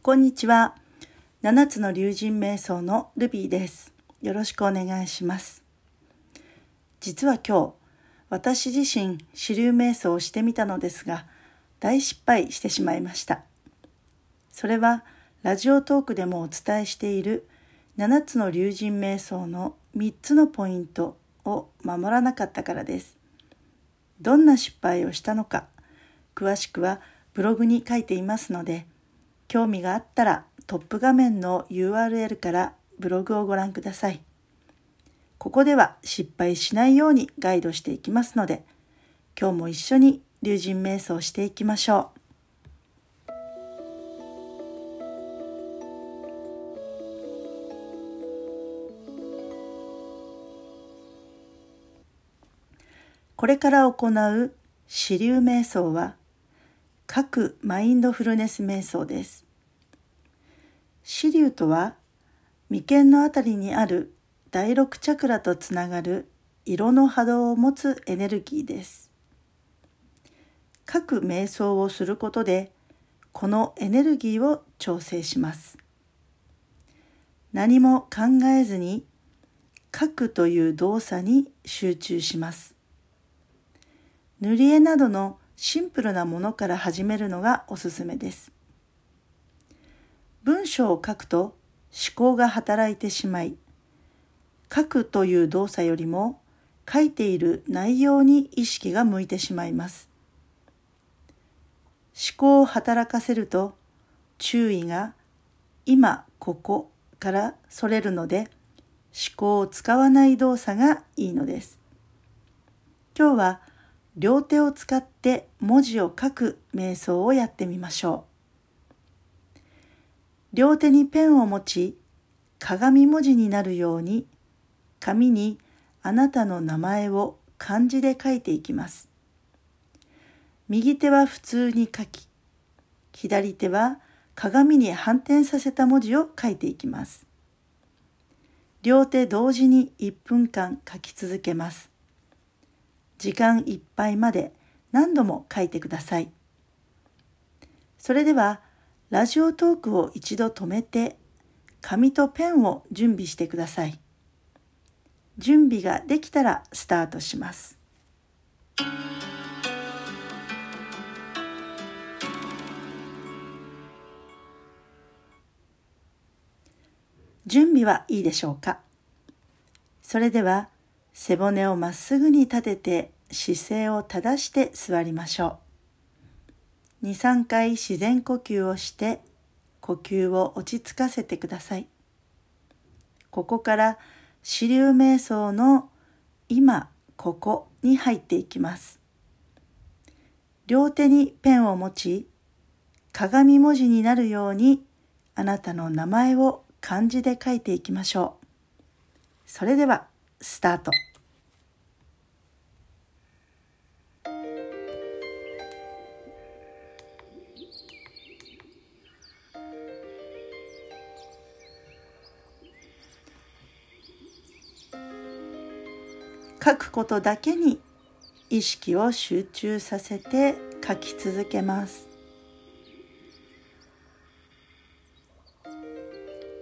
こんにちは。七つの竜神瞑想のルビーです。よろしくお願いします。実は今日、私自身、支流瞑想をしてみたのですが、大失敗してしまいました。それは、ラジオトークでもお伝えしている7つの竜神瞑想の3つのポイントを守らなかったからです。どんな失敗をしたのか、詳しくはブログに書いていますので、興味があったらトップ画面の URL からブログをご覧ください。ここでは失敗しないようにガイドしていきますので、今日も一緒に龍神瞑想していきましょう。これから行う支流瞑想は各マインドフルネス瞑想です。支流とは眉間のあたりにある第六チャクラとつながる色の波動を持つエネルギーです。各瞑想をすることでこのエネルギーを調整します。何も考えずに書くという動作に集中します。塗り絵などのシンプルなものから始めるのがおすすめです。文章を書くと思考が働いてしまい、書くという動作よりも書いている内容に意識が向いてしまいます。思考を働かせると注意が今ここからそれるので思考を使わない動作がいいのです。今日は両手を使って文字を書く瞑想をやってみましょう。両手にペンを持ち、鏡文字になるように、紙にあなたの名前を漢字で書いていきます。右手は普通に書き、左手は鏡に反転させた文字を書いていきます。両手同時に1分間書き続けます。時間いっぱいまで何度も書いてください。それでは、ラジオトークを一度止めて、紙とペンを準備してください。準備ができたらスタートします。準備はいいでしょうか？それでは背骨をまっすぐに立てて姿勢を正して座りましょう。2、3回自然呼吸をして呼吸を落ち着かせてください。ここから支流瞑想の今、ここに入っていきます。両手にペンを持ち、鏡文字になるようにあなたの名前を漢字で書いていきましょう。それでは、スタート。書くことだけに意識を集中させて書き続けます。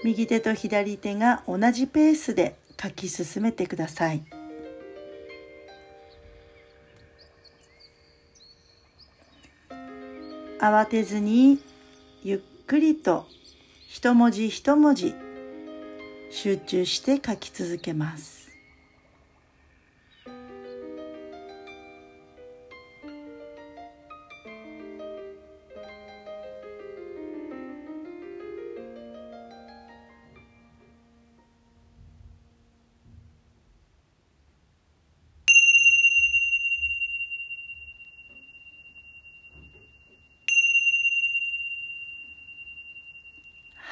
右手と左手が同じペースで書き進めてください。慌てずにゆっくりと一文字一文字集中して書き続けます。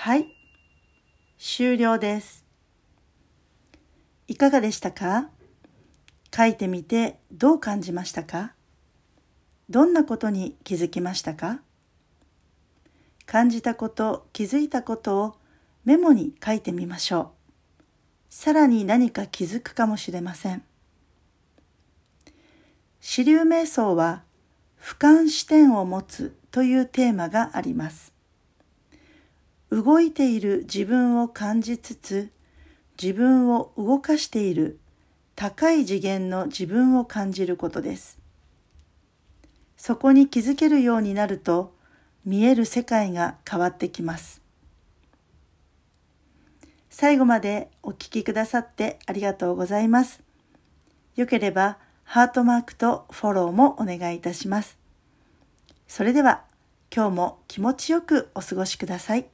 はい。終了です。いかがでしたか？書いてみてどう感じましたか？どんなことに気づきましたか？感じたこと、気づいたことをメモに書いてみましょう。さらに何か気づくかもしれません。支流瞑想は俯瞰視点を持つというテーマがあります。動いている自分を感じつつ、自分を動かしている高い次元の自分を感じることです。そこに気づけるようになると、見える世界が変わってきます。最後までお聴きくださってありがとうございます。よければ、ハートマークとフォローもお願いいたします。それでは、今日も気持ちよくお過ごしください。